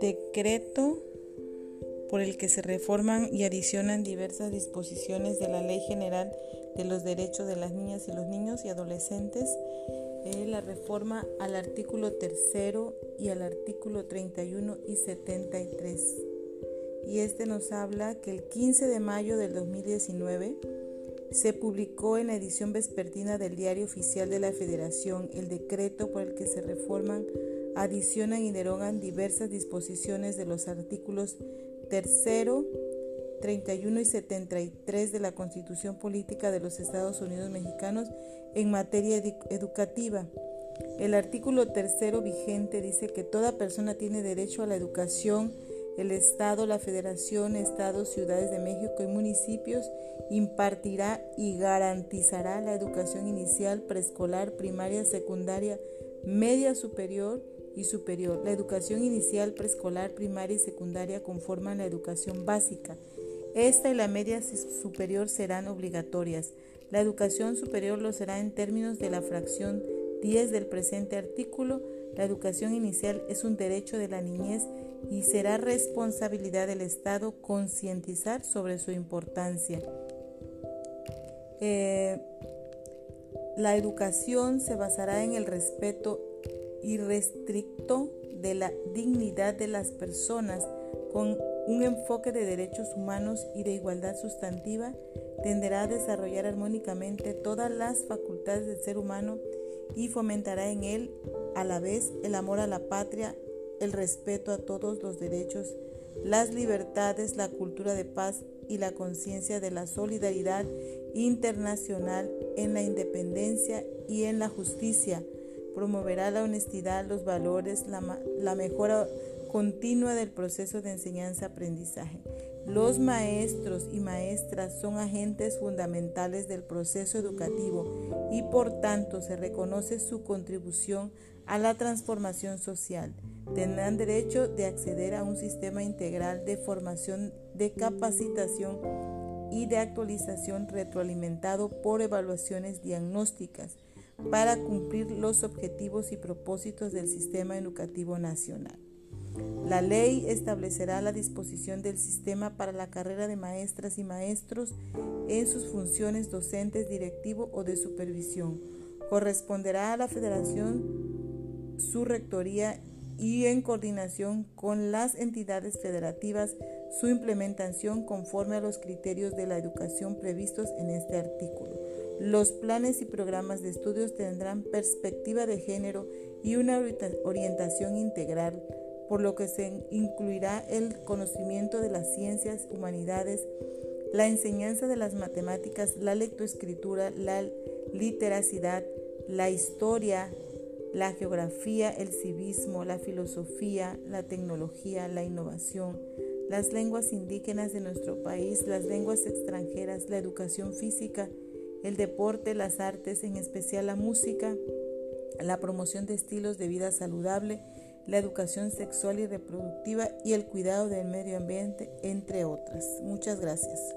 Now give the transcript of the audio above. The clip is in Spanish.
Decreto por el que se reforman y adicionan diversas disposiciones de la Ley General de los Derechos de las Niñas y los Niños y Adolescentes, eh, la reforma al artículo tercero y al artículo 31 y 73. Y este nos habla que el 15 de mayo del 2019 se publicó en la edición vespertina del Diario Oficial de la Federación el decreto por el que se reforman, adicionan y derogan diversas disposiciones de los artículos tercero, 31 y 73 de la Constitución Política de los Estados Unidos Mexicanos en materia educativa. El artículo tercero vigente dice que toda persona tiene derecho a la educación. El Estado, la Federación, Estados, ciudades de México y municipios impartirá y garantizará la educación inicial, preescolar, primaria, secundaria, media superior y superior. La educación inicial, preescolar, primaria y secundaria conforman la educación básica. Esta y la media superior serán obligatorias. La educación superior lo será en términos de la fracción 10 del presente artículo. La educación inicial es un derecho de la niñez y será responsabilidad del Estado concientizar sobre su importancia. Eh, la educación se basará en el respeto irrestricto de la dignidad de las personas con un enfoque de derechos humanos y de igualdad sustantiva tenderá a desarrollar armónicamente todas las facultades del ser humano y fomentará en él a la vez el amor a la patria, el respeto a todos los derechos, las libertades, la cultura de paz y la conciencia de la solidaridad internacional en la independencia y en la justicia. Promoverá la honestidad, los valores, la, mejora continua del proceso de enseñanza-aprendizaje. Los maestros y maestras son agentes fundamentales del proceso educativo y por tanto se reconoce su contribución a la transformación social. Tendrán derecho de acceder a un sistema integral de formación, de capacitación y de actualización retroalimentado por evaluaciones diagnósticas para cumplir los objetivos y propósitos del sistema educativo nacional. La ley establecerá la disposición del sistema para la carrera de maestras y maestros en sus funciones docentes, directivo o de supervisión. Corresponderá a la federación su rectoría y en coordinación con las entidades federativas su implementación conforme a los criterios de la educación previstos en este artículo. Los planes y programas de estudios tendrán perspectiva de género y una orientación integral, por lo que se incluirá el conocimiento de las ciencias, humanidades, la enseñanza de las matemáticas, la lectoescritura, la literacidad, la historia, la geografía, el civismo, la filosofía, la tecnología, la innovación, las lenguas indígenas de nuestro país, las lenguas extranjeras, la educación física, el deporte, las artes, en especial la música, la promoción de estilos de vida saludable, la educación sexual y reproductiva y el cuidado del medio ambiente, entre otras. Muchas gracias.